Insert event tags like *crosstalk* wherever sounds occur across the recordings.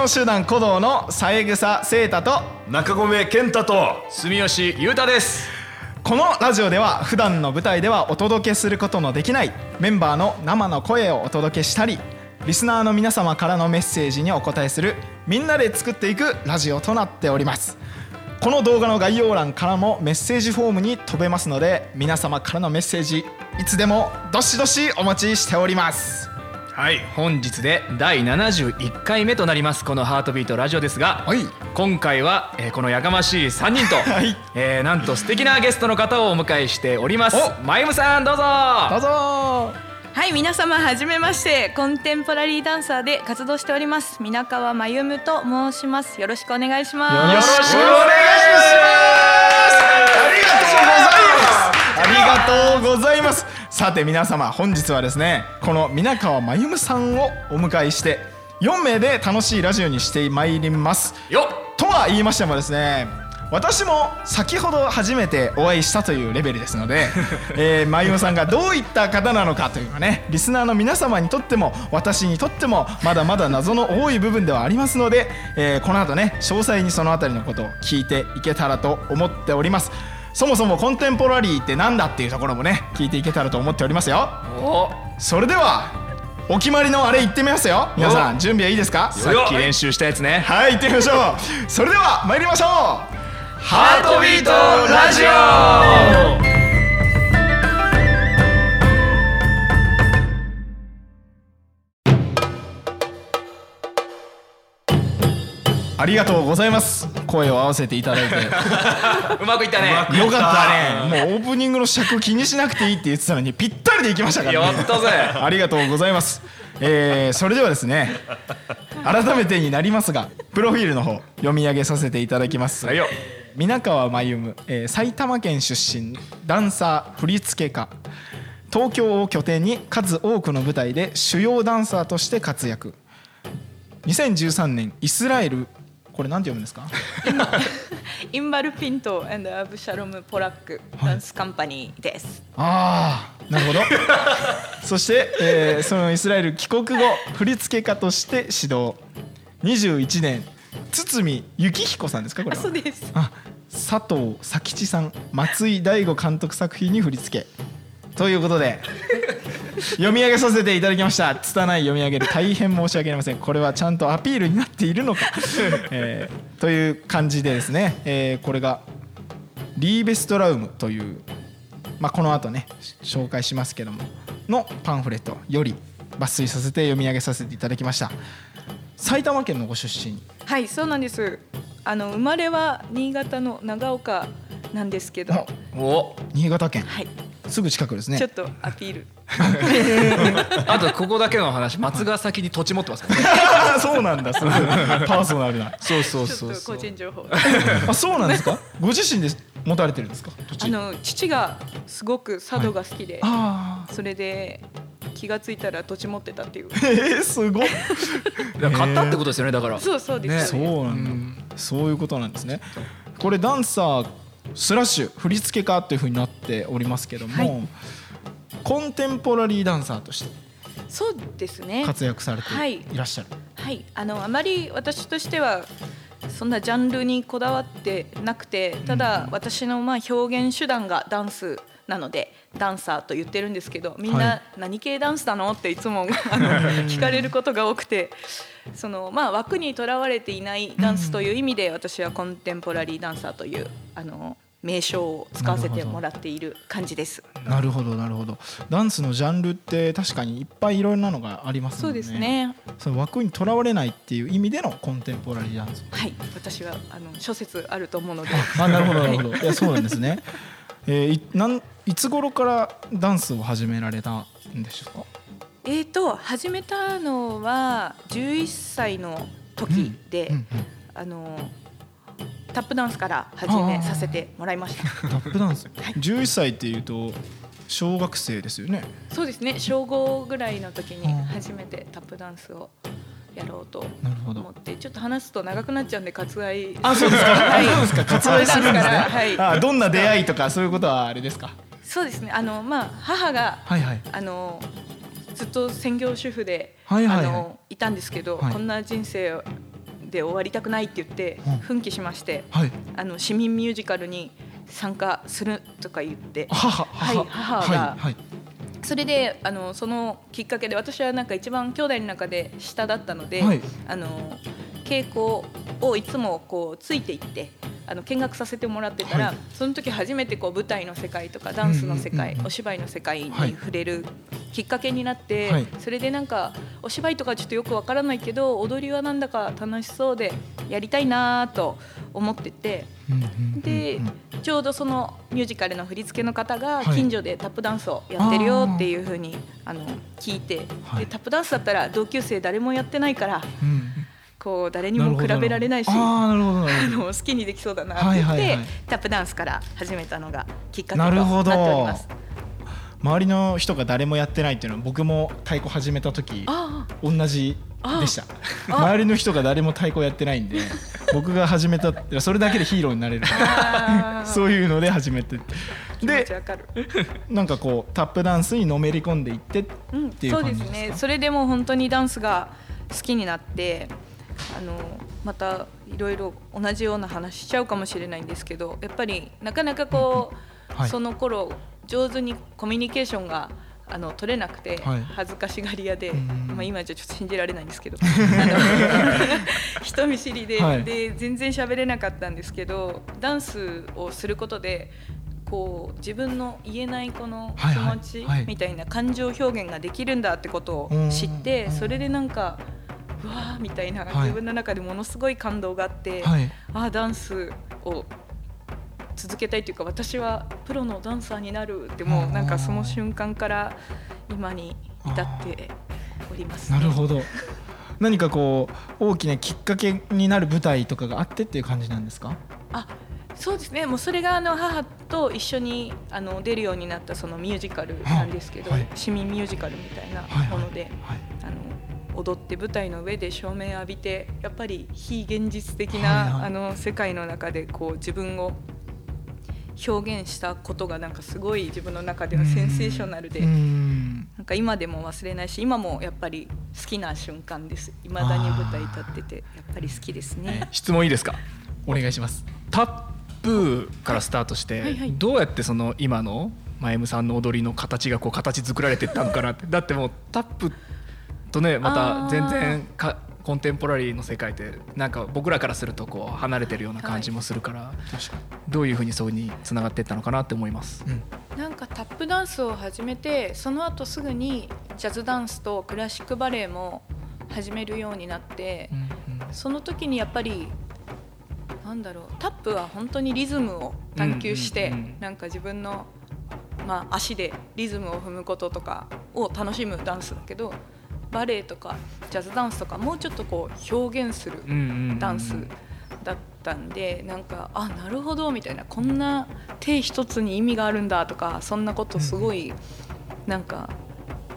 能集団鼓動の三枝聖太と中込健太と住吉裕太です。このラジオでは普段の舞台ではお届けすることのできないメンバーの生の声をお届けしたりリスナーの皆様からのメッセージにお答えするみんなで作っていくラジオとなっております。この動画の概要欄からもメッセージフォームに飛べますので皆様からのメッセージいつでもどしどしお待ちしておりますはい。本日で第71回目となりますこの「ハートビートラジオ」ですが、はい。今回は、えーこのやかましい3人と、*laughs* はい。えーなんと素敵なゲストの方をお迎えしております。お。まゆむさんどうぞ。どうぞ。はい皆様はじめましてコンテンポラリーダンサーで活動しております皆川真由むと申します。よろしくお願いします。よろしくお願いします。ありがとうございますさて皆様本日はですねこの皆川真由さんをお迎えして4名で楽しいラジオにしてまいります。よとは言いましてもですね私も先ほど初めてお会いしたというレベルですので、*laughs* えー、まゆさんがどういった方なのかというかねリスナーの皆様にとっても私にとってもまだまだ謎の多い部分ではありますので、えーこの後ね詳細にそのあたりのことを聞いていけたらと思っておりますそもそもコンテンポラリーってなんだっていうところもね聞いていけたらと思っておりますよ。お。それではお決まりのあれ言ってみますよ。皆さん準備はいいですか？さっき練習したやつね。はい行ってみましょう。それでは参りましょう。ハートビートラジオありがとうございます。声を合わせていただいて。*laughs* ようまくいった。ねかったね。もうオープニングの尺気にしなくていいって言ってたのにぴったりでいきましたからね。やったぜ。ありがとうございます。えー、それではですね改めてになりますがプロフィールの方読み上げさせていただきます。はいよ。皆川真由む、えー埼玉県出身ダンサー振付家。東京を拠点に数多くの舞台で主要ダンサーとして活躍。2013年イスラエルこれ何て読むんですか？インバルピントアブシャロム・ポラックダンスカンパニーです、ああなるほど。*laughs* そして、えーそのイスラエル帰国後振付家として指導21年堤幸彦さんですか？これは。あそうです。あ佐藤佐吉さん松井大吾監督作品に振り付けということで読み上げさせていただきました。拙い読み上げで大変申し訳ありません。これはちゃんとアピールになっているのか、*laughs* えーという感じでですね、えーこれがリーベストラウムという、まあ、この後ね紹介しますけどものパンフレットより抜粋させて読み上げさせていただきました。埼玉県のご出身。はいそうなんです。あの生まれは新潟の長岡なんですけど。あお。新潟県。はいすぐ近くですね。ちょっとアピール。*laughs* あとここだけの話松ヶ崎に土地持ってますからね。*laughs* そうなんだ、すごい。パーソナルな。そうそうちょっとそうそう個人情報。*laughs* あ、そうなんですか？ご自身で持たれてるんですか？土地。あの父がすごく茶道が好きで、あそれで気がついたら土地持ってたっていう。あ、えー、すごい。買ったってことですよねだから。そうそうです。そうなんだ、そういうことなんですね。これダンサースラッシュ振付家っていう風になっておりますけども、はい。コンテンポラリーダンサーとしてそうですね。活躍されてはい。いらっしゃる。はい。あのあまり私としてはそんなジャンルにこだわってなくてただ私のまあ表現手段がダンスなのでダンサーと言ってるんですけどみんはない。何系ダンスなの？っていつもあの *laughs* 聞かれることが多くてそのまあ枠にとらわれていないダンスという意味で私はコンテンポラリーダンサーというあの名称を使わせてもらっている感じです。なるほどなるほど。ダンスのジャンルって確かにいっぱいいろんなのがありますね。そうです。ね。その枠にとらわれないっていう意味でのコンテンポラリーダンス。はい、私はあの諸説あると思うので。*laughs* あなるほどなるほどいやそうなんですね、えー、いなんいつ頃からダンスを始められたんでしょうか？えーと始めたのは11歳の時で、うんうんあのタップダンスから始めさせてもらいました。タップダンス？*laughs* 11歳っていうと小学生ですよね。そうですね。小5ぐらいの時にうん。初めてタップダンスをやろうと思ってちょっと話すと長くなっちゃうんで割愛。あそうですか、はい。そうですか。割愛するんですね、はい。あどんな出会いとかそういうことはあれですか？そうですね。あのまあ母がはいはい。あのずっと専業主婦で、はいはいはい。あのいたんですけど、はい。こんな人生で終わりたくないって言ってうん。奮起しまして、はい。あの市民ミュージカルに参加するとか言って母はい母がはいはい。それであのそのきっかけで私はなんか一番兄弟の中で下だったので、はいあの稽古をいつもこうついていってあの見学させてもらってたら、はい。その時初めてこう舞台の世界とかダンスの世界、お芝居の世界にはい触れるきっかけになって、はい。それでなんかお芝居とかちょっとよくわからないけど踊りはなんだか楽しそうでやりたいなと思ってて。でちょうどそのミュージカルの振り付けの方がはい。近所でタップダンスをやってるよっていうふうにあの聞いて、はい。でタップダンスだったら同級生誰もやってないからうんこう誰にも比べられないしあ好きにできそうだなって言って、タップダンスから始めたのがきっかけとなるほどなっております。周りの人が誰もやってないっていうのは僕も太鼓始めた時あ同じでした。あ周りの人が誰も太鼓やってないんで *laughs* 僕が始めたそれだけでヒーローになれる。*laughs* そういうので始めて。で。*laughs* なんかこうタップダンスにのめり込んでいってってうん、いうそうです感じですかね。それでもう本当にダンスが好きになってあのまたいろいろ同じような話しちゃうかもしれないんですけどやっぱりなかなかこう、はい。その頃上手にコミュニケーションがあの取れなくて、はい。恥ずかしがり屋で、うんまあ、今じゃちょっと信じられないんですけど *laughs* *laughs* 人見知りで,、はい。で全然喋れなかったんですけどダンスをすることでこう自分の言えないこの気はいはい。持ちはい。みたいな感情表現ができるんだってことを知ってうん。それでなんかうわーみたいなはい。自分の中でものすごい感動があって、はい。ああダンスを続けたいというか私はプロのダンサーになるってもうなんかその瞬間から今に至っております、ね。なるほど。*laughs* 何かこう大きなきっかけになる舞台とかがあってっていう感じなんですか？あそうですね。もうそれがあの母と一緒にあの出るようになったそのミュージカルなんですけど、はい。市民ミュージカルみたいなはい。はい。もので、はい。あの踊って舞台の上で照明浴びてやっぱり非現実的な、あの世界の中でこう自分を表現したことがなんかすごい自分の中ではセンセーショナルで。うん。なんか今でも忘れないし今もやっぱり好きな瞬間です。未だに舞台立っててやっぱり好きですね。質問いいですか？お願いします。タップからスタートして、はいはい。どうやってその今の前ムさんの踊りの形がこう形作られていったのかなって。だってもうタップとねまた全然かコンテンポラリーの世界ってなんか僕らからするとこう離れてるような感じもするから、確かどういうふうにそういうふうにつながっていったのかなって思います。に、うん。なんかタップダンスを始めてその後すぐにジャズダンスとクラシックバレエも始めるようになって、その時にやっぱりなんだろうタップは本当にリズムを探求して、うんうんうん。なんか自分の、まあ、足でリズムを踏むこととかを楽しむダンスだけどバレエとかジャズダンスとかもうちょっとこう表現するダンスだったんでなんかあなるほどみたいなこんな手一つに意味があるんだとかそんなことすごいなんか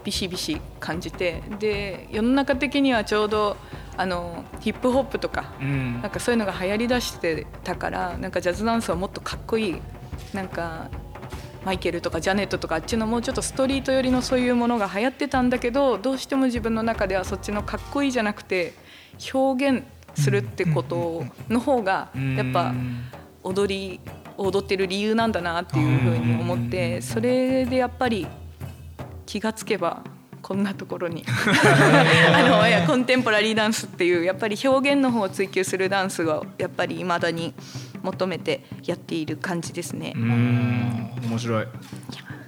ビシビシ感じてで世の中的にはちょうどあのヒップホップとかうん。なんかそういうのが流行りだしてたからなんかジャズダンスはもっとかっこいいなんかマイケルとかジャネットとかあっちのもうちょっとストリート寄りのそういうものが流行ってたんだけどどうしても自分の中ではそっちのかっこいいじゃなくて表現するってことの方がやっぱ踊り踊ってる理由なんだなっていうふうに思ってそれでやっぱり気がつけばこんなところに。*laughs* あのいやコンテンポラリーダンスっていうやっぱり表現の方を追求するダンスをやっぱり未だに求めてやっている感じですね。うん。面白い。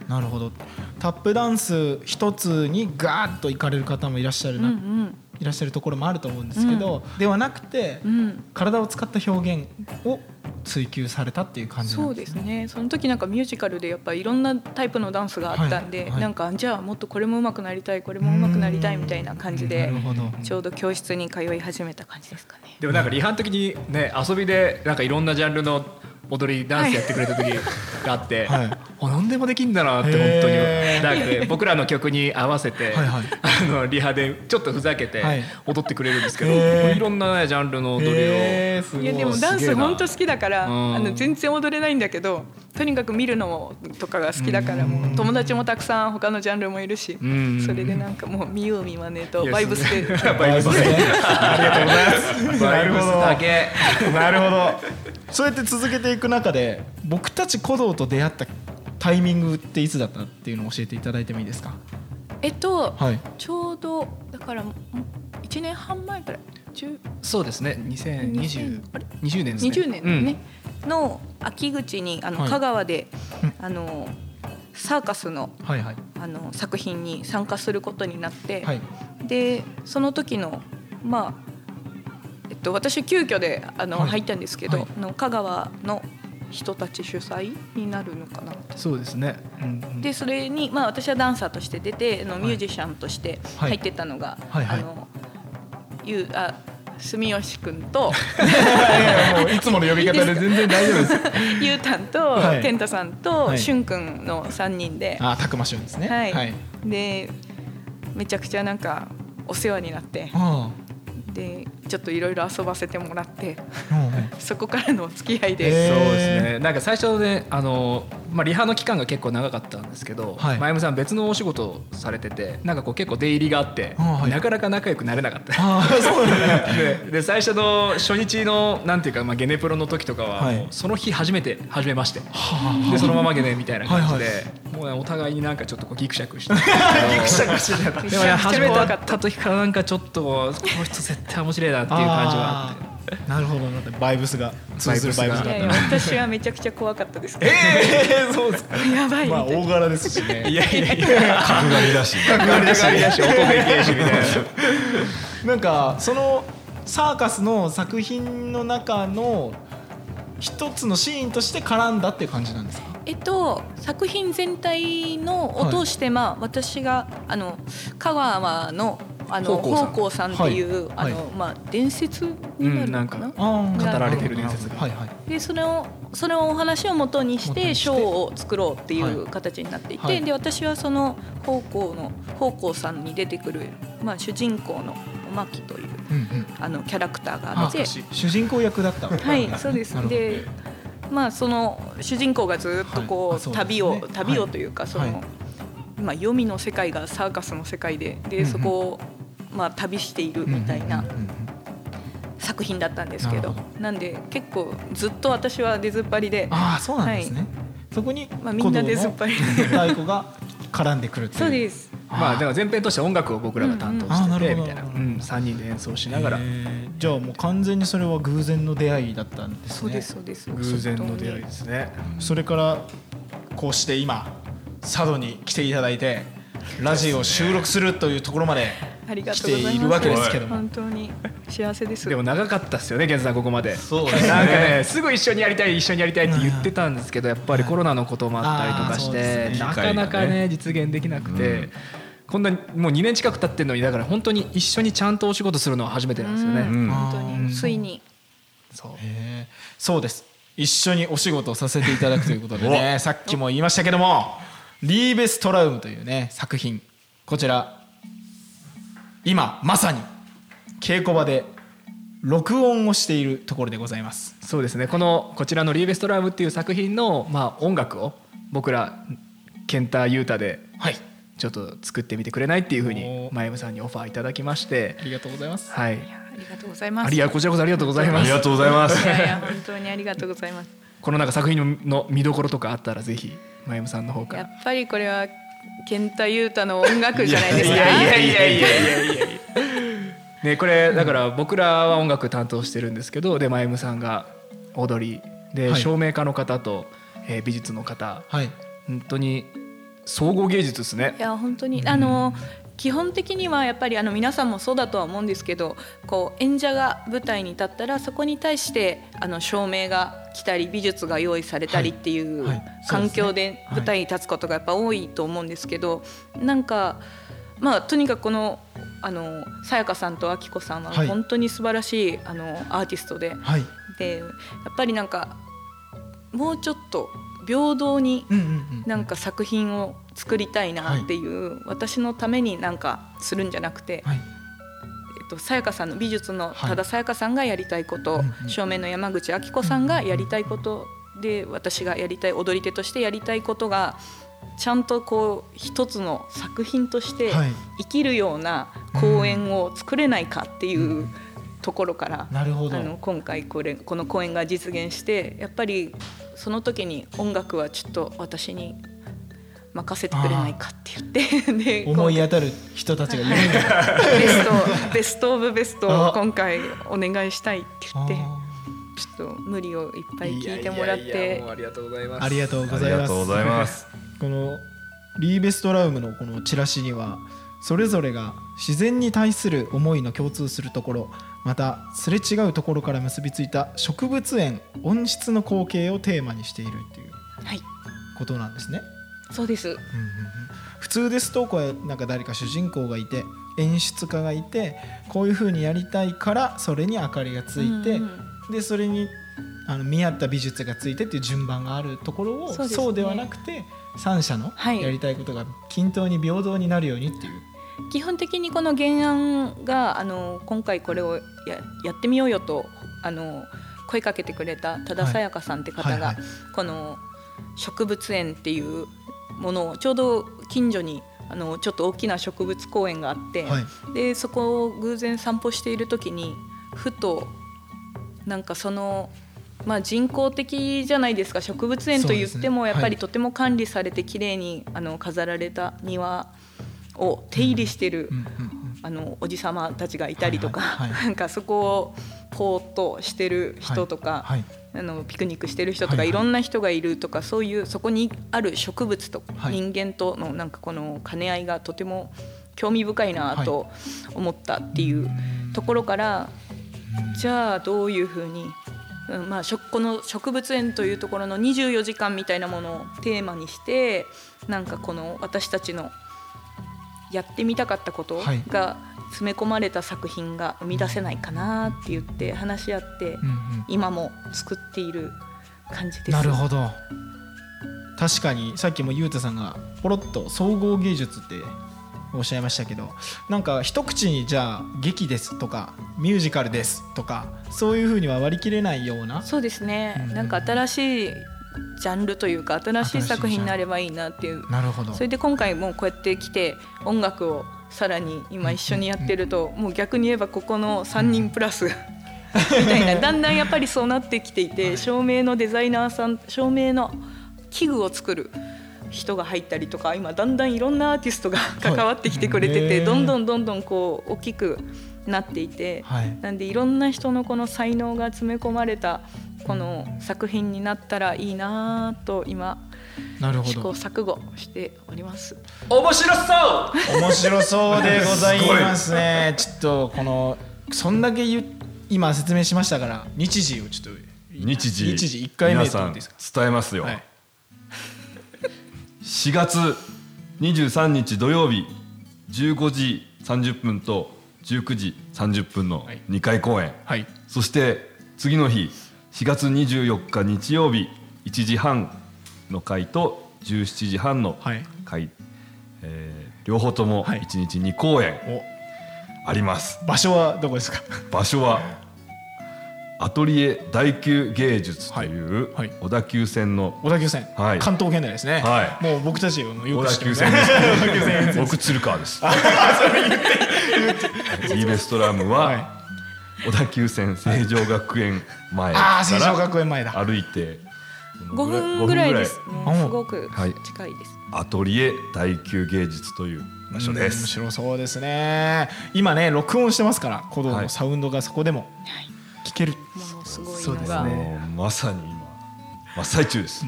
なるほど。タップダンス一つにガーッと行かれる方もいらっしゃるうんな、うん。いらっしゃるところもあると思うんですけど、ではなくて、うん。体を使った表現を追求されたっていう感じなそうですすね。ねその時なんかミュージカルでやっぱいろんなタイプのダンスがあったんで、はい。はいなんかじゃあもっとこれも上手くなりたいこれも上手くなりたいみたいな感じなでるほど。ちょうど教室に通い始めた感じですかね。でもなんか離反的にね遊びでなんかいろんなジャンルの踊りダンスやってくれた時があって、はい。あ何でもできんだなって本当に。へーだからね僕らの曲に合わせて、*laughs* はいはい。あのリハでちょっとふざけてはい。踊ってくれるんですけど、へー。いろんな、ね、ジャンルの踊りを、いやでもダンス本当好きだから、うん。あの全然踊れないんだけどとにかく見るのとかが好きだからもう友達もたくさん他のジャンルもいるし、ん。それでなんかもう見よう見まねと *laughs* バイブスで。バイブスで。ありがとうございますなるほど。だけなるほど。そうやって続けていく中で僕たち鼓動と出会ったタイミングっていつだったっていうのを教えていただいてもいいですか？えっと、はい。ちょうどだからもう1年半前ぐらい？10そうですね。2020あれ？20年ですね。20年ね、の秋口にあの、はい香川で、うん。あのサーカスのはいはい。あの作品に参加することになって、はい。でその時のまあえっと私急遽であの、はい。入ったんですけど、はい。あの香川の人たち主催になるのかな。そうですね、うんうん。でそれに、まあ、私はダンサーとして出てあのミュージシャンとしてはい。入ってたのが、はいはい。あのゆうあ住吉君と *laughs* いもういつもの呼び方で全然大丈夫です。*laughs* ゆうたんと、はい。健太さんと、はい。しゅんくんの3人で、あたくましゅんですね。はい。はい。でめちゃくちゃなんかお世話になって。あでちょっといろいろ遊ばせてもらってあうんうん。そこからのお付き合いで、へーそうですね。なんか最初ねあの、まあ、リハの期間が結構長かったんですけど、はい。前山さん別のお仕事をされててなんかこう結構出入りがあって、あはい。なかなか仲良くなれなかった。ああそうなんだ。ね *laughs* でで最初の初日のなんていうか、まあ、ゲネプロの時とかは、はい。その日初めて初めまして。はでそのままゲネみたいな感じで、はいもうねお互いになんかちょっとこうギクシャクして。*laughs* ギクシャクしてた。でもね初めて会った時からなんかちょっとこの人絶対面白いなっていう感じがあって。*laughs* なるほどなバイブスが通ずるバイブスバイブスがだった。いやいや私はめちゃくちゃ怖かったですええそうですか。やばいみまあたいな、大柄ですしね。いやいやいや。*laughs* 角刈りだし。角刈りだし。みたいな。なんかそのサーカスの作品の中の一つのシーンとして絡んだっていう感じなんですか？えっと作品全体のを通して、まあ私があの香川のあの宝光さん。っていう、はい。あのまあ伝説になるのかな。語られてる伝説がはいはい。でそれをそれをお話を元にし元にして。てショーを作ろうっていはい。う形になっていて、はい。で私はその宝光の宝光さんに出てくる、まあ、主人公のおまきといううんうん。あのキャラクターがあってあ主人公役だったはいそうです。でまあその主人公がずっとこう,、旅を旅はい。をというかその、はい。まあ黄泉の世界がサーカスの世界でで、そこをまあ旅しているみたいな作品だったんですけど,、なんで結構ずっと私は出ずっぱりでああそうなんですね、そこにまあみんなでずっぱり太鼓が絡んでくるっていう。そうです。まあだから前編として音楽を僕らが担当しててみたいな、うん、3人で演奏しながら。じゃあもう完全にそれは偶然の出会いだったんですね。そうですそうです。偶然の出会いですね。それからこうして今佐渡に来ていただいてラジオを収録するというところまで来ているわけですけども。本当に幸せです。でも長かったですよね、源さんここまで。そうですね。なんかね、すぐ一緒にやりたい、一緒にやりたいって言ってたんですけど、やっぱりコロナのこともあったりとかして、すねなかなかね、実現できなくて。こんなにもう2年近く経ってるのにだから本当に一緒にちゃんとお仕事するのは初めてなんですよね。うん。うん。本当うんについに。そう。そうです。一緒にお仕事をさせていただくということでね *laughs* さっきも言いましたけども「リーベストラウム」というね作品。こちら。今まさに稽古場で録音をしているところでございます。そうですね。このこちらの「リーベストラム」っていう作品の、まあ、音楽を僕ら健太裕太ではい。ちょっと作ってみてくれないっていうふうに前山さんにオファーいただきまして。ありがとうございます。はい。ありがとうございます。ありがこちらこそありがとうございます。ありがとうございます。いやいや本当にありがとうございますこのなんか作品の見どころとかあったらぜひ前山さんの方から。やっぱりこれは健太裕太の音楽じゃないですか。いやいやいやいやいやいやねこれだから僕らは音楽担当してるんですけどで前山さんが踊りで、はい。照明家の方と、えー美術の方。はい。本当に総合芸術ですね。いや本当にあの基本的にはやっぱりあの皆さんもそうだとは思うんですけどこう演者が舞台に立ったらそこに対してあの照明が来たり美術が用意されたりっていう環境で舞台に立つことがやっぱ多いと思うんですけどなんかまあとにかくこのあのさやかさんとあきこさんははい。本当に素晴らしいあのアーティストで。はい。でやっぱりなんかもうちょっと平等になんか作品を作りたいなっていう、私のためになんかするんじゃなくて、はい。えっと、さやかさんの美術のはい。多田さやかさんがやりたいこと、うんうん照明の山口明子さんがやりたいことで私がやりたい踊り手としてやりたいことがちゃんとこう一つの作品としてはい。生きるような公演を作れないかっていうところから、あの今回これこの公演が実現してやっぱりその時に音楽はちょっと私に任せてくれないかって言ってで思い当たる人たちがいるんだ。ベストベストオブベストあを今回お願いしたいって言ってあちょっと無理をいっぱい聞いてもらっいやいやいてありがとうございます。ありがとうあございます。りがとうございます。このリーベストラウムのこのチラシにはそれぞれが自然に対する思いの共通するところまたすれ違うところから結びついた植物園温室の光景をテーマにしているっていうはい。ことなんですね。そうです。普通ですとこうなんか誰か主人公がいて演出家がいてこういう風にやりたいからそれに明かりがついて、うんうん。でそれにあの見合った美術がついてっていう順番があるところをそうね。ではなくて三者のはい。やりたいことが均等に平等になるようにっていう。基本的にこの原案があの今回これをややってみようよとあの声かけてくれた多田さやかさんって方が、はいはい。この植物園っていうものをちょうど近所にあのちょっと大きな植物公園があって、はい。でそこを偶然散歩している時にふとなんかその。まあ、人工的じゃないですか植物園と言ってもやっぱりはい。とても管理されて綺麗にあの飾られた庭を手入れしてるあのおじさまたちがいたりとか、なんかそこをポーっとしてる人とか、はいあのピクニックしてる人とか、はいはい。いろんな人がいるとかそういうそこにある植物とはい。人間とのなんかこの兼ね合いがとても興味深いなと思ったっていうところから、じゃあどういうふうに、うんまあ、この植物園というところの24時間みたいなものをテーマにしてなんかこの私たちのやってみたかったことはい。が詰め込まれた作品が生み出せないかなって言って話し合ってうんうん。今も作っている感じです。なるほど。確かにさっきもゆうたさんがポロッと総合芸術っておっしゃいましたけどなんか一口にじゃあ劇ですとかミュージカルですとかそういうふうには割り切れないような？そうですね、うん。なんか新しいジャンルというか新しい作品になればいいなっていう。なるほど。それで今回もこうやって来て音楽をさらに今一緒にやってるともう逆に言えばここの3人プラスみたいなだんだんやっぱりそうなってきていて照明のデザイナーさん照明の器具を作る人が入ったりとか今だんだんいろんなアーティストが関わってきてくれててどんどんどんどんこう大きくなっていてはい。なんでいろんな人のこの才能が詰め込まれたこの作品になったらいいなと今なるほ試行ど錯誤しております。面白そう。面白そうでございますね。ちょっとこのそんだけ言う今説明しましたから日時をちょっと日時。日時1回目皆さん伝えますよ、はい。*laughs* 4月23日土曜日15時30分と19時30分のはい。2回公演、はい。そして次の日4月24日日曜日1時半の回と17時半のはい。回、えー両方ともはい。1日2公演お。あります、場所はどこですか？場所はアトリエ大宮芸術という小田急線の小田急線、はい。関東圏内ですね、はい。もう僕たちよ小田く知ってます。急線です。小田急線 *laughs* 僕鶴川です。リーベストラムは、は小田急線成城学園前から歩いて5分ぐらいです。五もうすごくはい。近いです。アトリエ大宮芸術という場所で面す。白そうですね。今ね録音してますから鼓動はいのサウンドがそこでも。はい。聞ける、ものすごいそうですね。まさに今真っ最中です。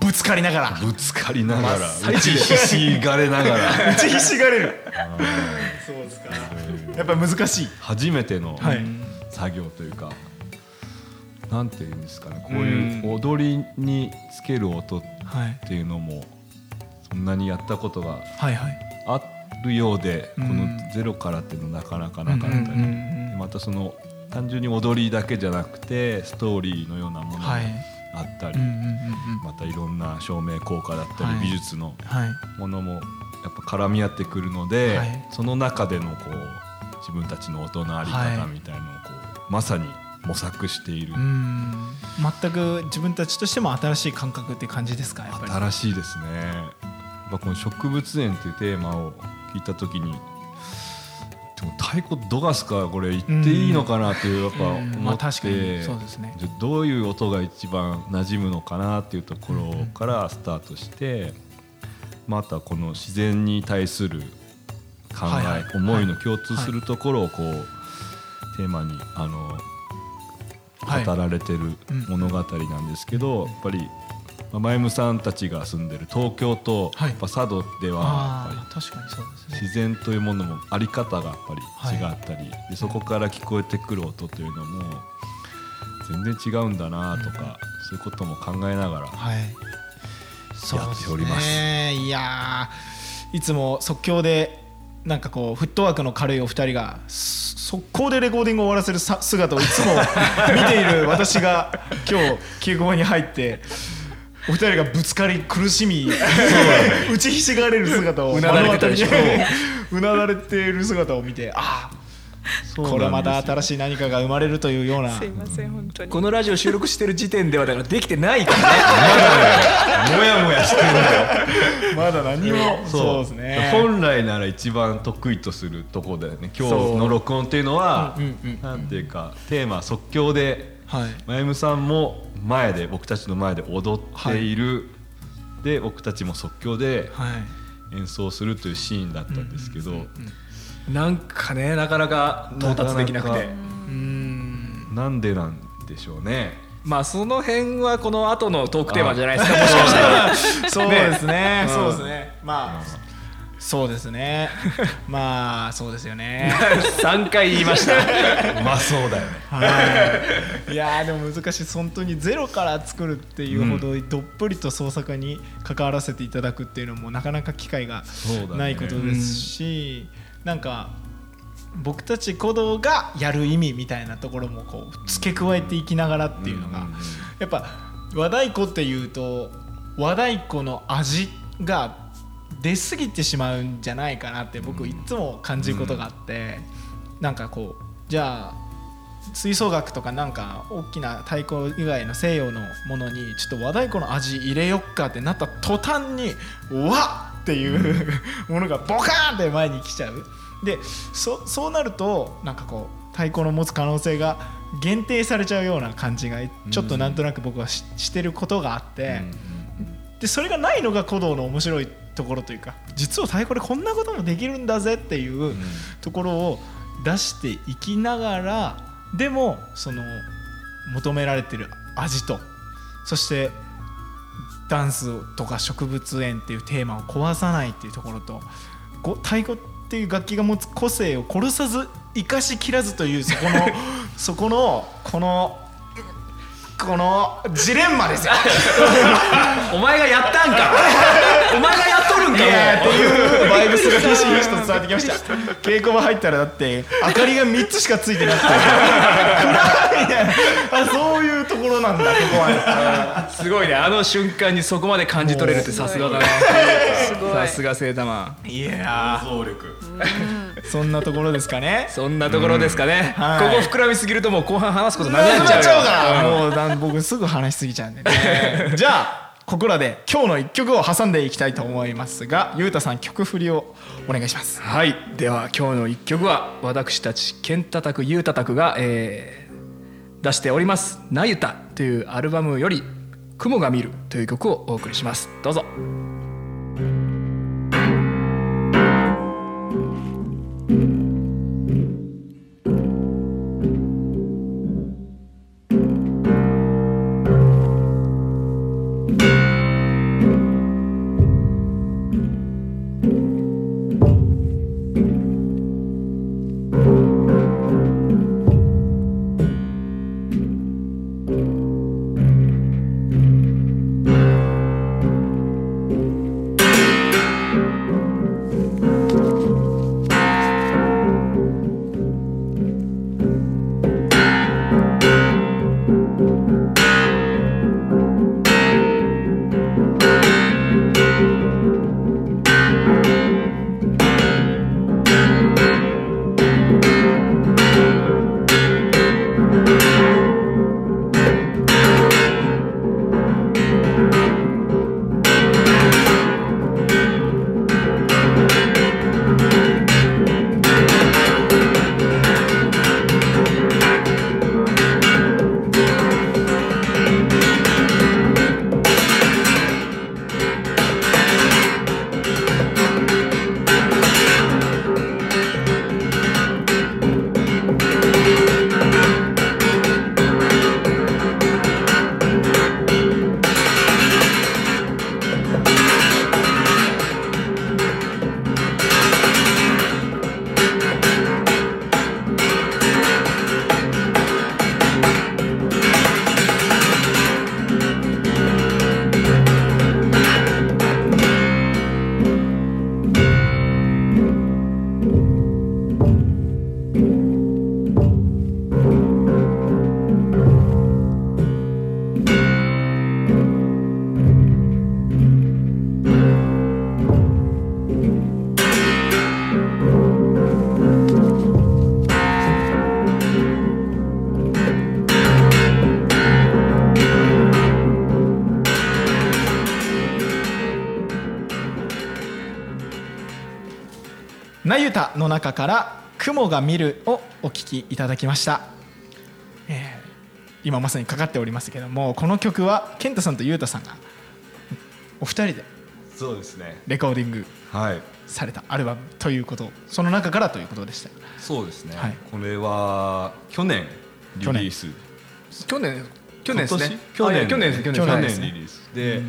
ぶつかりながら。ぶつかりながら打ちひしがれながら。*laughs* 打ちひしがれる。そうですか。やっぱ難しい。初めてのはい。作業というか。なんていうんですかね。こういう踊りにつける音っはい。ていうのもそんなにやったことがあるようで、うん。このゼロからっていうのなかなかなかったり、またその単純に踊りだけじゃなくてストーリーのようなものをはい。あったり、またいろんな照明効果だったり、はい。美術のはい。ものもやっぱ絡み合ってくるので、はい。その中でのこう自分たちの音のあり方みたいのをこう、まさに模索している、うん。全く自分たちとしても新しい感覚って感じですか？やっぱり。新しいですね。やこの植物園っていうテーマを聞いた時にでも太鼓どがすかこれ言っていいのかなっていうやっぱ思って、確かにそうですね。じゃあどういう音が一番馴染むのかなっていうところからスタートして、またこの自然に対する考え、思いの共通するところをこう、テーマにあのはい語られてるうん物語なんですけど、やっぱりまあ前ムさんたちが住んでる東京とはい。やっぱ佐渡では自然というものもあり方がやっぱりはい。違ったり、でそこから聞こえてくる音というのも全然違うんだなとか、そういうことも考えながらはい。そうですておりますね。いやーいつも即興でなんかこうフットワークの軽いお二人がす速攻でレコーディングを終わらせるさ姿をいつも見ている私が今日稽古場に入ってお二人がぶつかり苦しみ打ちひしがれる姿を *laughs* うなだれてい *laughs* る姿を見てああこれまた新しい何かが生まれるというような。すいません本当に。このラジオ収録してる時点ではだからできてないからね。もやもやしてるんだよ。まだ何も。そう。ですね。本来なら一番得意とするとこだよね今日の録音っていうのはう。んうんうんうん。なんていうかテーマ即興ではい。まゆむさんも前で僕たちの前で踊っている、で僕たちも即興ではい。演奏するというシーンだったんですけど、なんかねなかなか到達できなくて。うーん。なんでなんでしょうね。まあその辺はこの後のトークテーマじゃないですかもしかしたら。*laughs* そうですね。うん。そうですね。まあそうですね。まあそうですよね。*laughs* 3回言いました。うまそうだよね。はい。いやーでも難しい。本当にゼロから作るっていうほどどっぷりと創作に関わらせていただくっていうのもなかなか機会がないことですし、なんか僕たち鼓動がやる意味みたいなところもこう付け加えていきながらっていうのが、やっぱ和太鼓っていうと和太鼓の味が出過ぎてしまうんじゃないかなって僕いつも感じることがあって、なんかこうじゃあ吹奏楽とかなんか大きな太鼓以外の西洋のものにちょっと和太鼓の味入れよっかってなった途端にうわっっていうものがボカーンって前に来ちゃう。でそそうなるとなんかこう太鼓の持つ可能性が限定されちゃうような感じがちょっとなんとなく僕はししてることがあって、でそれがないのが鼓動の面白いところというか実は太鼓でこんなこともできるんだぜっていうところを出していきながらでもその求められてる味とそしてダンスとか植物園っていうテーマを壊さないっていうところと太鼓っていう楽器が持つ個性を殺さず生かしきらずというそこの *laughs* そこのこのこのジレンマですよ。*laughs* お前がやったんか。*laughs* お前がやんかいやーってもいうバイブスがひしひしと伝わってきました。稽古場入ったらだって明かりが3つしかついてなくて。暗いね。あそういうところなんだここはうすごいね。あの瞬間にそこまで感じ取れるってさすがだねすごい。さすが聖玉。いや想力。ーそんなところですかね。そんなところですかね、はい。ここ膨らみすぎるともう後半話すことなくなっちゃうから。もうだん僕すぐ話しすぎちゃうんでね。じゃあここらで今日の一曲を挟んでいきたいと思いますがゆうたさん曲振りをお願いします。はい。では今日の一曲は私たちケンタタクゆうたタクが、えー出しております「なゆた」というアルバムより「雲が見る」という曲をお送りします。どうぞ「中から「雲が見る」をお聴きいただきました、えー今まさにかかっておりますけどもこの曲は健太さんとゆうたさんがお二人でそうですね。レコーディングはい。されたアルバムということその中からということでした。そうですね、はい。これは去年リリース。去年。去年ですね。去年。去年去去年リリース。で、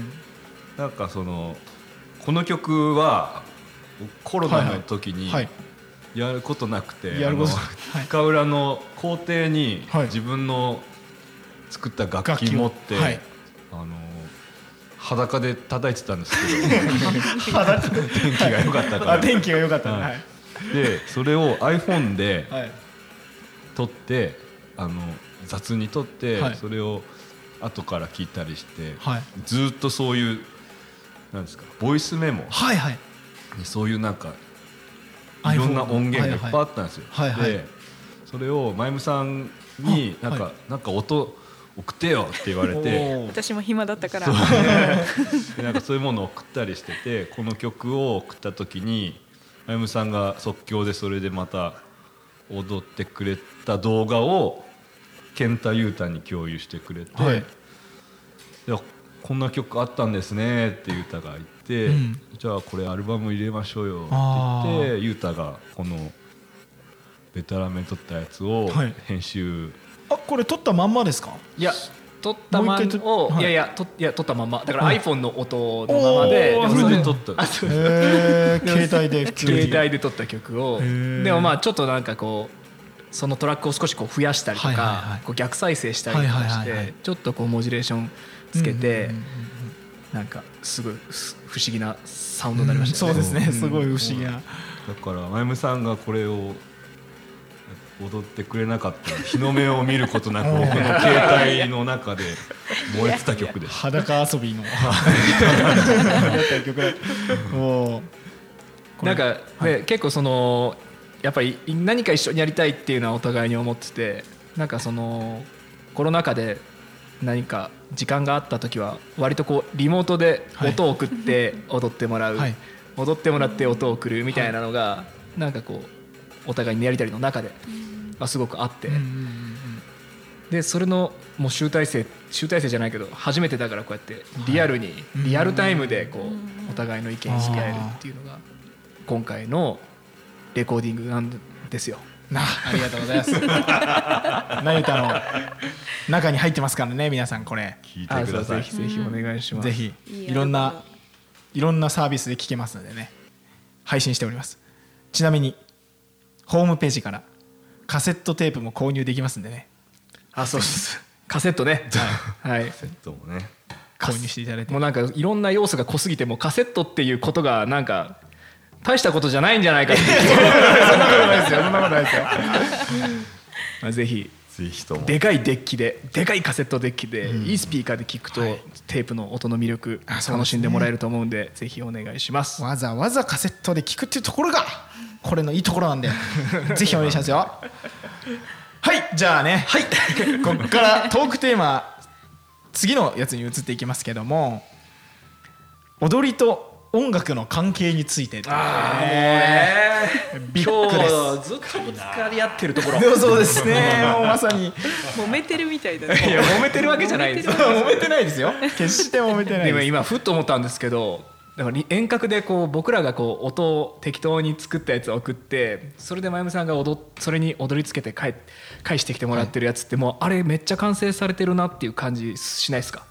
なんかそのこの曲はコロナの時にはいやることなくて、やるこ深浦の校庭にはい。自分の作った楽楽器持って、はい。あの裸で叩いてたんですけど。*laughs* 天 *laughs* 気が良かったから、あ天気が良かったね。ははいい。でそれを iPhone ではい。撮ってあの雑に撮って、はい。それを後から聞いたりして、はい。ずーっとそういうなんですかボイスメモはいはい。にそういうなんかいろんな音源がいっぱいあったんですよ。はいはい。でそれをまゆむさんになんか、はなんか音送ってよって言われて。私も暇だったから。*laughs* でなんかそういうものを送ったりしててこの曲を送った時にあゆむさんが即興でそれでまた踊ってくれた動画を健太裕太に共有してくれて、はい。でこんな曲あったんですねって裕太が言って、うん。じゃあこれアルバム入れましょうよって言って裕太がこのベタラメ撮ったやつをはい。編集、あこれ撮ったまんまですか？いや撮ったまんを、とはい。い、やいやといや撮ったまんま。だからはい。iPhone の音のままでおー。それで撮った。携帯で *laughs* 普通に。携帯で撮った曲を。でもまあちょっとなんかこうそのトラックを少しこう増やしたりとはいはいはかい。こう逆再生したりとかしはいはいはいはいてちょっとこうモジュレーションつけてうんうんうん。なんかすごいす不思議なサウンドになりましたそうですね。ん。すごい不思議な。だからまゆむさんがこれを踊ってくれなかったら日の目を見ることなく *laughs* 僕の携帯の中で燃えてた曲です。裸遊びの。もうなんか、ね結構そのやっぱり何か一緒にやりたいっていうのはお互いに思っててなんかそのコロナ禍で何か時間があった時は割とこうリモートで音を送って踊ってもらう、はい。踊ってもらって音を送るみたいなのがなんかこうお互いにやりたりの中で、まあ、すごくあって、でそれのもう集大成集大成じゃないけど初めてだからこうやってリアルに、リアルタイムでこうお互いの意見し合えるっていうのが今回のレコーディングなんですよ。なありがとうございますなゆたの中に入ってますからね皆さんこれ聞いてくださいぜ。ひぜひお願いします。ぜひいいいろんないろんなサービスで聞けますのでね配信しておりますちなみにホームページからカセットテープも購入できますんでねあそうです。カセットね。はい。セットもね。購入していただいてもうなんかいろんな要素が濃すぎてもうカセットっていうことがなんか大したことじゃないんじゃないかっていう。そんなことないですよ。そんなことないですよ。ま *laughs* あぜひ。ぜひとも。でかいデッキででかいカセットデッキで、いいスピーカーで聞くと、テープの音の魅力楽しんでもらえると思うんでぜひお願いします。わざわざカセットで聞くっていうところが *laughs* これのいいところなんで *laughs* ぜひお願いしますよ。はいじゃあねはい。ここからトークテーマ次のやつに移っていきますけども踊りと音楽の関係についてあビッグです。今日ずっとぶつかり合ってるところ。でもそうですね。もうまさに。揉めてるみたいだいねや揉めてるわけじゃないですよ。揉めてない。ですよ。決して揉めてないでも今ふっと思ったんですけどだから遠隔でこう僕らがこう音を適当に作ったやつを送ってそれで真由美さんが踊っそれに踊りつけて返返してきてもらってるやつってもうあれめっちゃ完成されてるなっていう感じしないですか？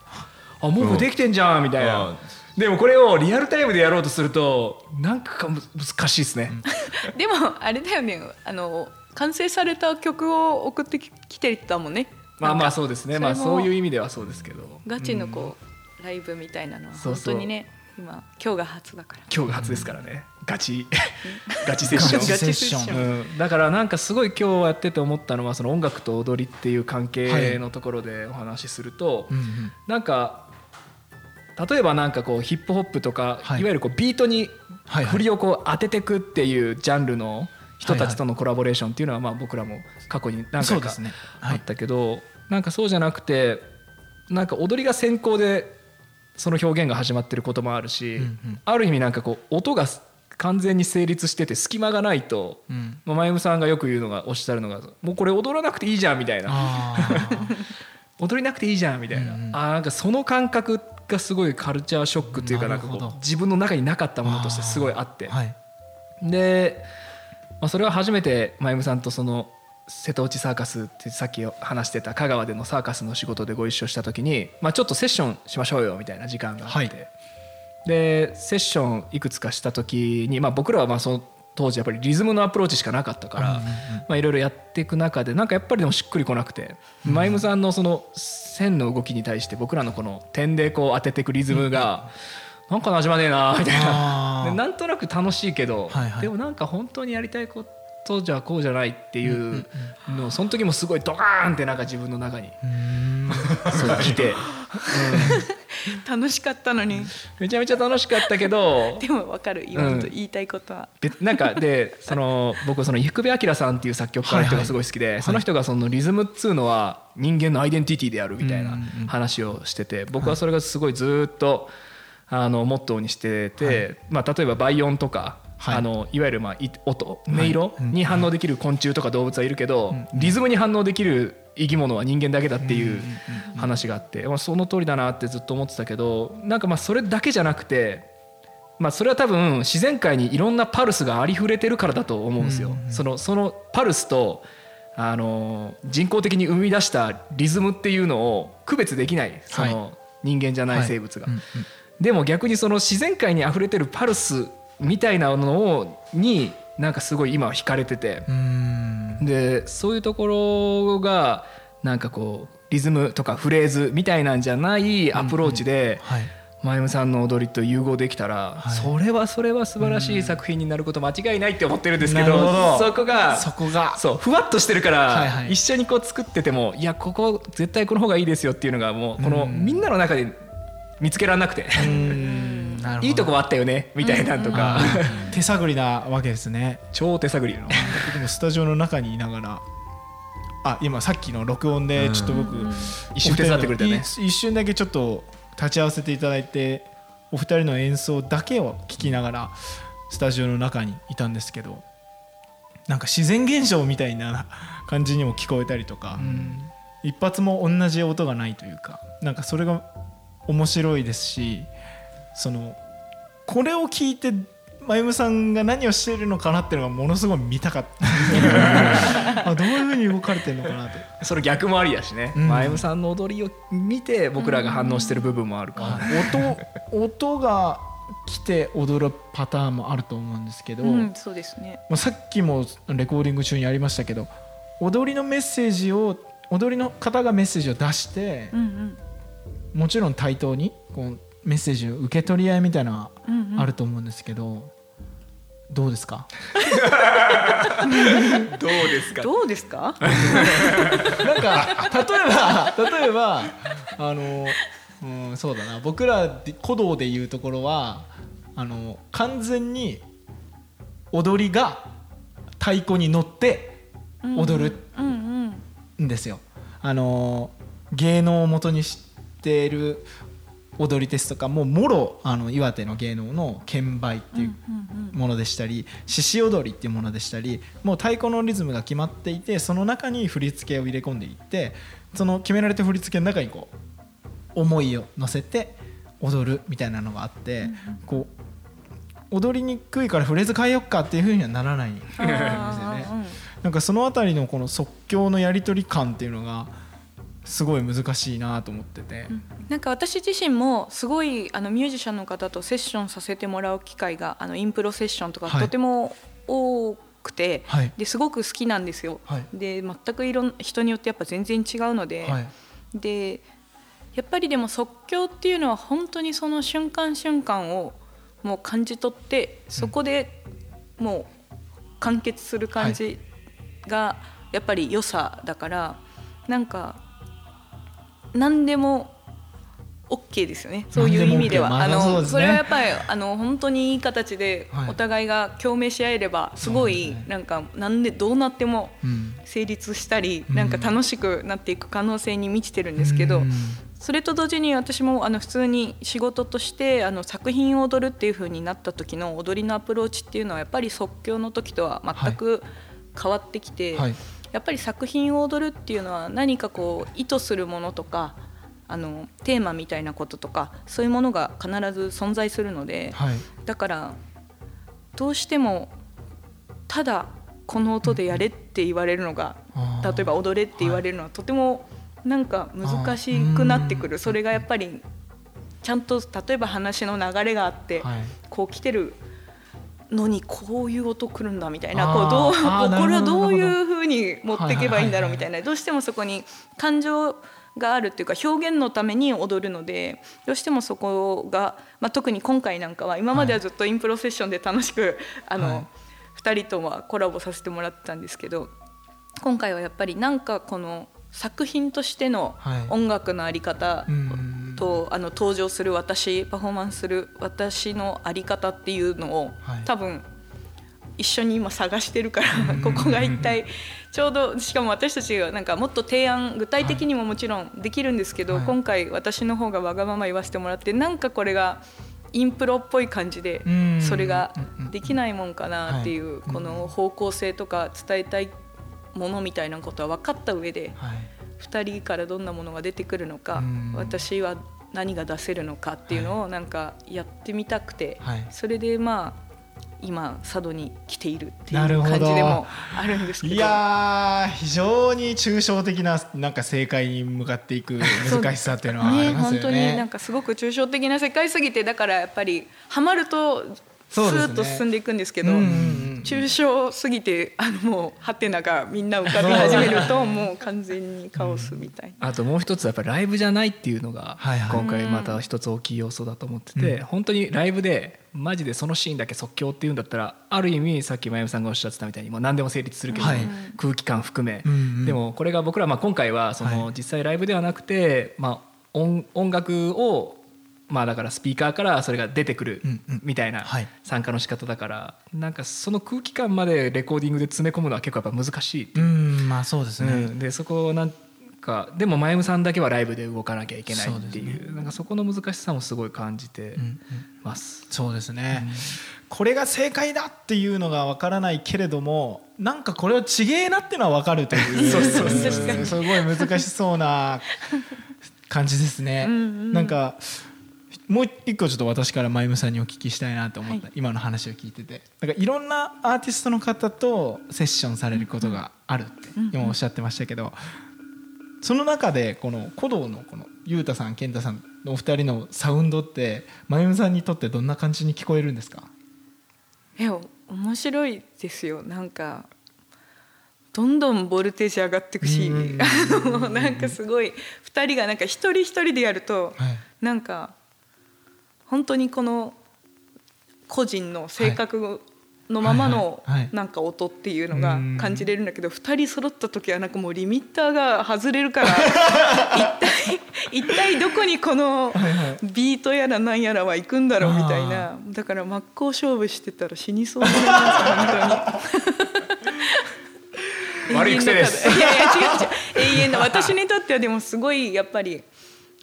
あもうできてんじゃんみたいな、あでもこれをリアルタイムでやろうとするとなんかむ難しいですね、*laughs* でもあれだよね。あの完成された曲を送ってききてたもんね。まあまあそうですね。まあそういう意味ではそうですけど。ガチのこう、ライブみたいなのは本そうそう。当にね今今日が初だから。今日が初ですからね。ガチ。*laughs* ガチセッション。ガチセッション。うん、だからなんかすごい今日やってて思ったのはその音楽と踊りっていう関係のところでお話しすると、うんうん。なんか例えばなんかこうヒップホップとか、はい。い、わゆるこうビートに振りをこう当ててくっていうジャンルの人たちとのコラボレーションっていうのはまあ僕らも過去に何回かあったけどなんかそうじゃなくてなんか踊りが先行でその表現が始まってることもあるし、うんうん。ある意味なんかこう音が完全に成立してて隙間がないと、うん。まあ、前山さんがよく言うのがおっしゃるのがもうこれ踊らなくていいじゃんみたいな。あ *laughs* 踊りなくていいじゃんみたいな、うんうん。あーなんかその感覚がすごいカルチャーショックっていうかなんかこう自分の中になかったものとしてすごいあって。ーはい。で、まあ、それは初めて真由さんとその瀬戸内サーカスってさっき話してた香川でのサーカスの仕事でご一緒した時に、まあ、ちょっとセッションしましょうよみたいな時間があって、はい。でセッションいくつかした時に、まあ、僕らはまあその当時やっぱりリズムのアプローチしかなかったから、いろいろやっていく中でなんかやっぱりでもしっくりこなくて、マイムさんのその線の動きに対して僕らのこの点でこう当てていくリズムが、なんかなじまねえなみたいな。なんとなく楽しいけど、はいはい。でもなんか本当にやりたいことじゃこうじゃないっていうのをその時もすごいドカーンってなんか自分の中にうーん。そう来て、楽しかったのに。めちゃめちゃ楽しかったけど *laughs* でも分かる今のと言いたいことは、べなんかでその僕その伊福部明さんっていう作曲家の人がすごい好きで、その人がそのリズムっつうのは人間のアイデンティティであるみたいな話をしてて僕はそれがすごいずっとあのモットーにしてて、まあ、例えば倍音とか、はい。あのいわゆるまあい音音色うん。に反応できる昆虫とか動物はいるけど、リズムに反応できる生き物は人間だけだっていう話があって、まあ、その通りだなってずっと思ってたけどなんかまあそれだけじゃなくてまあ、それは多分自然界にいろんなパルスがありふれてるからだと思うんですよ。そのそのパルスとあの人工的に生み出したリズムっていうのを区別できないその人間じゃない生物が。でも逆にその自然界にあふれてるパルスみたいなのをになんかすごい今は惹かれてて。でそういうところがなんかこうリズムとかフレーズみたいなんじゃないアプローチで。はい。前山さんの踊りと融合できたら、はい。それはそれは素晴らしい作品になること間違いないって思ってるんですけどなるほど。そこがそこが。そうふわっとしてるから、はいはい。一緒にこう作っててもいやここ絶対この方がいいですよっていうのがもうこのうん。みんなの中で見つけられなくていいとこはあったよねみたいなんとか、*laughs* 手探りなわけですね。超手探りの。僕もスタジオの中にいながらあ今さっきの録音でちょっと僕、一瞬手伝ってくれたよね一瞬だけちょっと立ち会わせていただいてお二人の演奏だけを聞きながらスタジオの中にいたんですけどなんか自然現象みたいな感じにも聞こえたりとか、一発も同じ音がないというかなんかそれが面白いですしそのこれを聞いてまゆむさんが何をしてるのかなっていうのがものすごい見たかった。*laughs* あどういうふうに動かれてるのかなってそれ逆もありやしね、うん。前山さんの踊りを見て僕らが反応してる部分もあるから、音音が来て踊るパターンもあると思うんですけど、うん、そうですね。まあ、さっきもレコーディング中にありましたけど踊りのメッセージを踊りの方がメッセージを出してうんうん。もちろん対等にこうメッセージの受け取り合いみたいなあると思うんですけど、どうですか？*laughs* どうですか？どうですか？*laughs* なんか例えば例えばあの、うん、そうだな。僕らで鼓動でいうところはあの完全に踊りが太鼓に乗って踊るうん。うんんですよ。あの芸能を元にしている踊りですとかもうもろあの岩手の芸能の剣舞っていうものでしたり獅子踊りっていうものでしたりもう太鼓のリズムが決まっていてその中に振り付けを入れ込んでいってその決められた振り付けの中にこう思いを乗せて踊るみたいなのがあってこう踊りにくいからフレーズ変えよっかっていうふうにはならないんですよね。なんかそのあたりのこの即興のやり取り感っていうのがすごい難しいなと思ってて、なんか私自身もすごいあのミュージシャンの方とセッションさせてもらう機会があのインプロセッションとかはい。とても多くて、はい。ですごく好きなんですよ。はい。で全くいろん人によってやっぱ全然違うので、はい。でやっぱりでも即興っていうのは本当にその瞬間瞬間をもう感じ取ってそこでもう完結する感じがやっぱり良さだからなんか何でも OK ですよね。そういう意味では。OK まあそうですね。のそれはやっぱりあの本当にいい形ではい。お互いが共鳴し合えればすごいなんかなんでどうなってもうん。成立したりうん。なんか楽しくなっていく可能性に満ちてるんですけどうん。それと同時に私もあの普通に仕事としてあの作品を踊るっていう風になった時の踊りのアプローチっていうのはやっぱり即興の時とは全く変わってきて、はいやっぱり作品を踊るっていうのは何かこう意図するものとかあのテーマみたいなこととかそういうものが必ず存在するので、はい。だからどうしてもただこの音でやれって言われるのが、あー。例えば踊れって言われるのはとてもなんか難しくなってくる。それがやっぱりちゃんと例えば話の流れがあって、はい。こう来てるのにこういう音くるんだみたいなこうどうこれはどういうふうに持っていけばいいんだろうみたいなどうしてもそこに感情があるっていうか表現のために踊るのでどうしてもそこが、まあ、特に今回なんかは今まではずっとインプロセッションで楽しくあの、はい2人とはコラボさせてもらってたんですけど今回はやっぱりなんかこの作品としてのはい。音楽のあり方うんとあの登場する私パフォーマンスする私のあり方っていうのを、はい。多分一緒に今探してるからここが一体ちょうどしかも私たちがなんかもっと提案具体的にももちろんできるんですけど、はい。今回私の方がわがまま言わせてもらってなんかこれがインプロっぽい感じでうんそれができないもんかなっていはい。うこの方向性とか伝えたいものみたいなことは分かった上ではい。2人からどんなものが出てくるのかうん。私は何が出せるのかっていうのをなんかやってみたくてはい。それでまあ今佐渡に来ているっていう感じでもあるんですけど。いやー非常に抽象的ななんか正解に向かっていく *laughs* 難しさっていうのはありますよ本当になんね。かすごく抽象的な世界すぎてだからやっぱりハマるとスーッと進んでいくんですけど抽象すぎてあのもうハテナがみんな浮かび始めるともう完全にカオスみたいな。あともう一つやっぱりライブじゃないっていうのが今回また一つ大きい要素だと思ってて、本当にライブでマジでそのシーンだけ即興っていうんだったらある意味さっき真由美さんがおっしゃってたみたいにもう何でも成立するけど、はい。空気感含め、うんうん。でもこれが僕らまあ今回はそのはい。実際ライブではなくて、まあ、音音楽をまあだからスピーカーからそれが出てくるうんうん。みたいなはい。参加の仕方だからなんかその空気感までレコーディングで詰め込むのは結構やっぱ難しいう。うんまあそうですね。うん、でそこをなんかでも真由さんだけはライブで動かなきゃいけないっていう。ですなんかそこの難しさもすごい感じてうんうん。ます。そうですね、これが正解だっていうのがわからないけれどもなんかこれをちげえなっていうのはわかるという。*laughs* そうそうそう。すごい難しそうな感じですね。うんうん。なんかもう一個ちょっと私からまゆむさんにお聞きしたいなと思った、はい。今の話を聞いてて。なんかいろんなアーティストの方とセッションされることがあるって今おっしゃってましたけどその中でこの鼓動のこのゆうたさん健太さんのお二人のサウンドってまゆむさんにとってどんな感じに聞こえるんですか？え面白いですよ。なんかどんどんボルテージ上がっていくしなんかすごい2人がなんか一人一人でやると、はい。なんか本当にこの個人の性格のままのなんか音っていうのがうん感じれるんだけど2人揃った時はなんかもうリミッターが外れるから *laughs* 一体一体どこにこのビートやらなんやらは行くんだろうみたいな。だから真っ向勝負してたら死にそうになります本当に。*laughs* 悪い癖です。いやいや違う違う。永遠の。私にとってはでもすごいやっぱり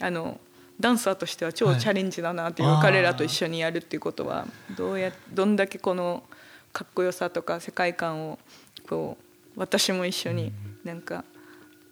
あのダンサーとしては超チャレンジだなっていう、はい彼らと一緒にやるっていうことはどうやどんだけこのかっこよさとか世界観をこう私も一緒になんか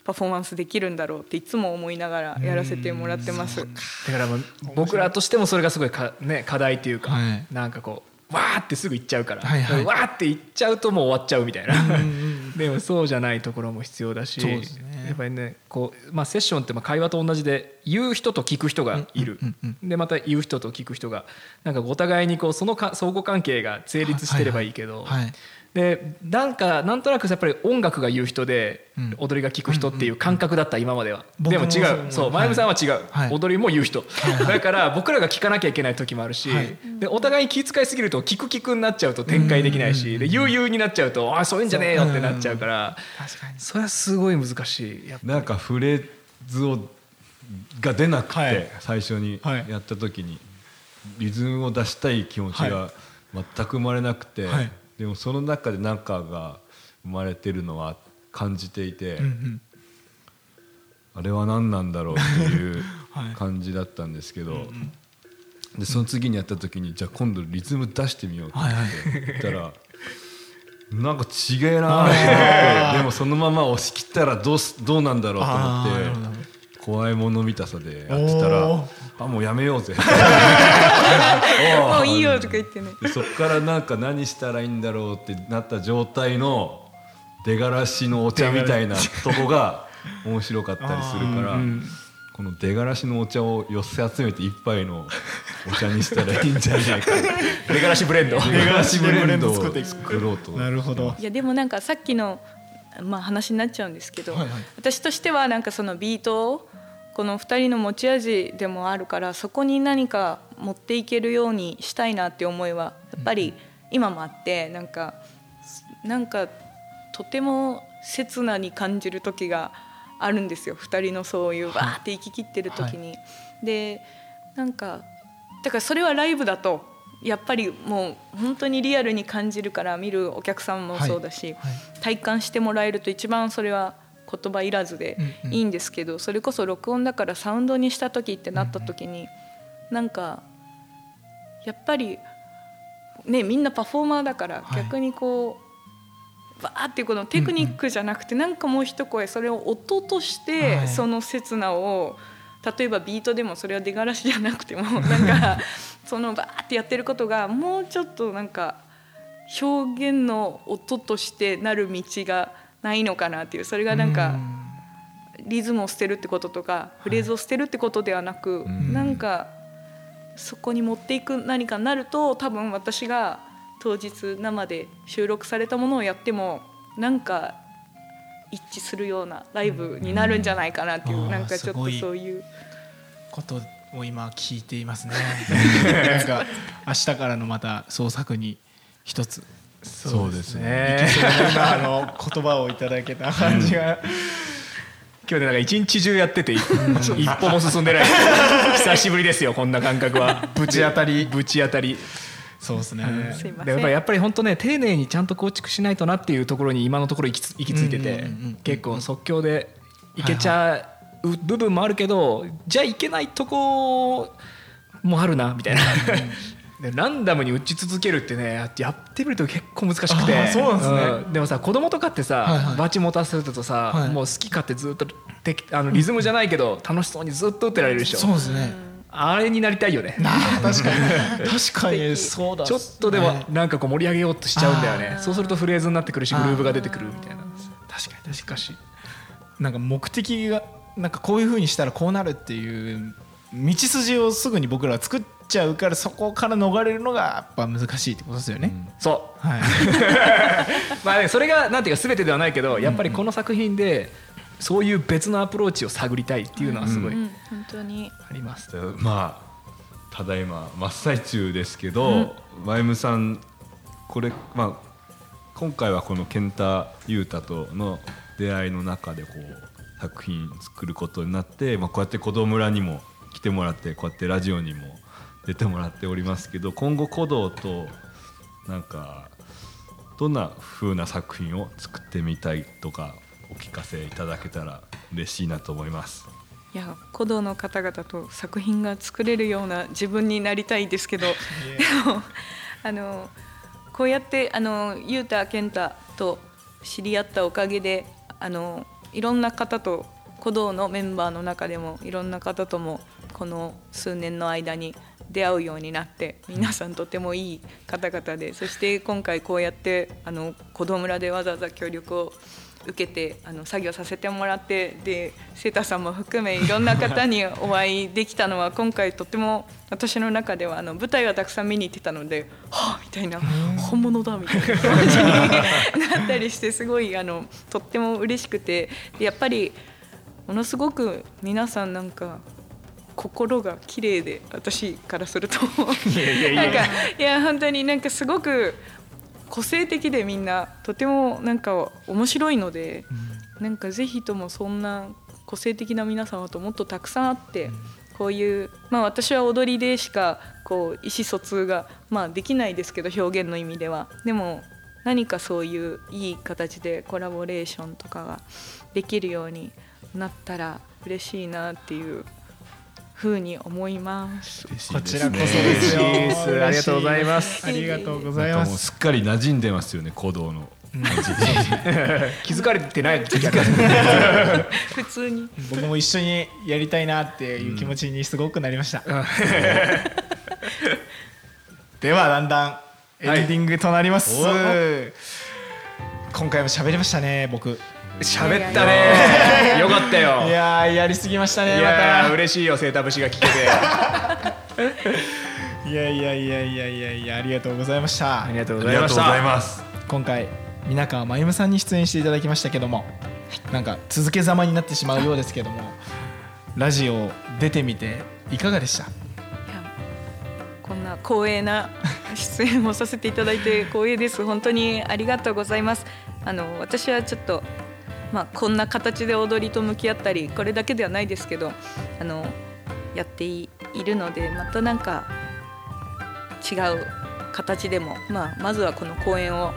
パフォーマンスできるんだろうっていつも思いながらやらせてもらってます。だから僕らとしてもそれがすごいか、ね、課題っていうか、はい。なんかこうわーってすぐ行っちゃうから、はいはい。わーって行っちゃうともう終わっちゃうみたいな。*laughs* でもそうじゃないところも必要だし。そうですねやっぱりねこう、まあ、セッションってまあ会話と同じで言う人と聞く人がいる、でまた言う人と聞く人がなんかお互いにこうそのか相互関係が成立してればいいけど、はいはいでなんかなんとなくやっぱり音楽が言う人でうん。踊りが聞く人っていう感覚だった今までは、でも違僕もそうう。そうはい。前山さんは違う、はい。踊りも言う人、だから僕らが聞かなきゃいけない時もあるし、はい。でお互いに気遣いすぎると聞く聞くになっちゃうと展開できないし、で言う言うになっちゃうとあそういうんじゃねえよってなっちゃうから、確かに。それはすごい難しいやっぱなんかフレーズをが出なくて、はい。最初にはいやった時にリズムを出したい気持ちが全く生まれなくて、はいでもその中で何かが生まれてるのは感じていて、うんうん。あれは何なんだろうっていう *laughs* はい。感じだったんですけど、でその次にやった時にじゃあ今度リズム出してみようって言ったら。なんか違えなと思ってでもそのまま押し切ったらどうすどうなんだろうと思って怖いもの見たさでやってたらあもうやめようぜ。*laughs* もういいよとか言ってね。でそっからなんか何したらいいんだろうってなった状態の出がらしのお茶みたいなとこが *laughs* 面白かったりするから、この出がらしのお茶を寄せ集めて一杯のお茶にしたらいいんじゃないか。*laughs* 出がらしブレンド。出がらしブレンドを作っていく。作ろうと。なるほど。いやでもなんかさっきの、まあ、話になっちゃうんですけど、はいはい。私としてはなんかそのビートをこの2人の持ち味でもあるからそこに何か持っていけるようにしたいなって思いはやっぱり今もあってなんかなんかとても切なに感じる時があるんですよ。2人のそういうわーって息切ってる時に。でなんかだからそれはライブだとやっぱりもう本当にリアルに感じるから見るお客さんもそうだし、はい。体感してもらえると一番それは言葉いらずでいいんですけど、それこそ録音だからサウンドにした時ってなった時に、なんかやっぱりねみんなパフォーマーだからはい。逆にこう、バーっていうこのテクニックじゃなくて、なんかもう一声それを音として、はい。その刹那を例えばビートでもそれは出がらしじゃなくても *laughs* なんかそのバーってやってることがもうちょっとなんか表現の音としてなる道がないのかなっていうそれがなんかリズムを捨てるってこととかフレーズを捨てるってことではなく、ん。なんかそこに持っていく何かになると多分私が当日生で収録されたものをやってもなんか一致するようなライブになるんじゃないかなっていう、なんかちょっとそういう。ことを今聞いていますね。*laughs* なんか明日からのまた創作に一つそうですね。ね今あの言葉をいただけた感じが。今日でなんか一日中やってて一歩も進んでない。久しぶりですよこんな感覚は。ぶち当たり。ぶち当たり。そうですね。やっぱりやっぱり本当ね丁寧にちゃんと構築しないとなっていうところに今のところ行きつ行き着いててうんうんうんうん。結構即興でいけちゃう部分もあるけどじゃあいけないとこもあるなみたいな。でランダムに打ち続けるってねややってみると結構難しくて。そうなんですね。うん。でもさ子供とかってさ、はいはい。バチ持たせるとさ、はい。もう好き勝手ずっとてあのリズムじゃないけど楽しそうにずっと打ってられるでしょ。そうですね。あれになりたいよね。*laughs* 確かに。*laughs* 確かに。そうだちょっとでもなんかこう盛り上げようとしちゃうんだよね。そうするとフレーズになってくるしグルーブが出てくるみたいな。確かに確かに。なんか目的がなんかこういうふうにしたらこうなるっていう道筋をすぐに僕らは作っちゃうからそこから逃れるのがやっぱ難しいってことですよね、そう。はい。*laughs* まあねそれがなんていうか全てではないけどやっぱりこの作品でそういう別のアプローチを探りたいっていうのはすごいうん、本当に。あります。でまあただいま真っ最中ですけど、マイムさんこれまあ今回はこの健太裕太との出会いの中でこう作品作ることになって、まあ、こうやって子供村にも来てもらってこうやってラジオにも出てもらっておりますけど今後鼓動となんかどんな風な作品を作ってみたいとかお聞かせいただけたら嬉しいなと思います。いや古道の方々と作品が作れるような自分になりたいですけど *laughs* でもあのこうやってあの雄太健太と知り合ったおかげであのいろんな方と古道のメンバーの中でもいろんな方ともこの数年の間に出会うようになって皆さんとてもいい方々でそして今回こうやってあの子供村でわざわざ協力を受けてあの作業させてもらってでセータさんも含めいろんな方に *laughs* お会いできたのは今回とても私の中ではあの舞台はたくさん見に行ってたのではあみたいな本物だみたいな感じになったりしてすごいあのとっても嬉しくてでやっぱりものすごく皆さんなんか心が綺麗で私からすると。なんかいや本当になんかすごく個性的でみんなとてもなんか面白いので、なんかぜひともそんな個性的な皆様ともっとたくさんあって、こういうまあ私は踊りでしかこう意思疎通がまあできないですけど表現の意味では。でも何かそういういい形でコラボレーションとかができるようになったら嬉しいなっていうふうに思います。こちらこそですよ。ありがとうございます。ありがとうございます。すっかり馴染んでますよね鼓動の。*laughs* 気づかれてない時ある普通に。僕も一緒にやりたいなっていう気持ちにすごくなりました、ではだんだんエンディングとなります、今回も喋りましたね僕喋ったね。*laughs* よかったよ。いやーやりすぎましたねまいやーた。嬉しいよセーター節が聞けて。*laughs* いやいやいやいやいやいやありがとうございました。ありがとうあございました。りがとうございます。今回皆川真由美さんに出演していただきましたけどもなんか続けざまになってしまうようですけどもラジオ出てみていかがでした？こんな光栄な出演をさせていただいて光栄です。本当にありがとうございます。あの私はちょっとまあこんな形で踊りと向き合ったりこれだけではないですけどあのやっているのでまたなんか違う形でも、まあ、まずはこの公演を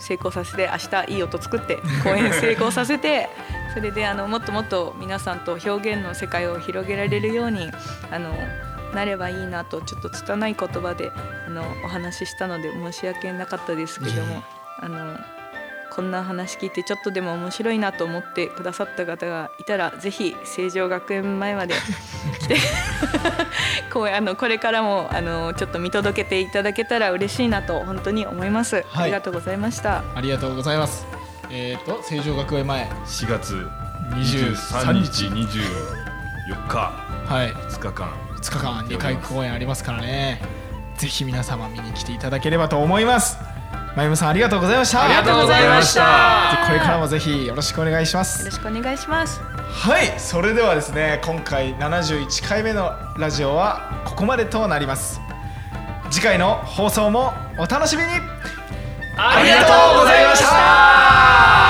成功させて明日いい音作って公演成功させて *laughs* それであのもっともっと皆さんと表現の世界を広げられるようにあのなればいいなとちょっと拙い言葉であのお話ししたので申し訳なかったですけどもあのこんな話聞いてちょっとでも面白いなと思ってくださった方がいたらぜひ成城学園前まで *laughs* 来て *laughs* こうあのこれからもあのちょっと見届けていただけたら嬉しいなと本当に思います、はい。ありがとうございました。ありがとうございます。えっ、ー、と成城学園前4月23 23日日24日。はい。2日間。2日間2回公演ありますからね。ぜひ皆様見に来ていただければと思いますまゆむさんありがとうございました。ありがとうございました。でこれからもぜひよろしくお願いしまよすろしくお願いします。はいそれではですね今回71回目のラジオはここまでとなります。次回の放送もお楽しみに。ありがとうございました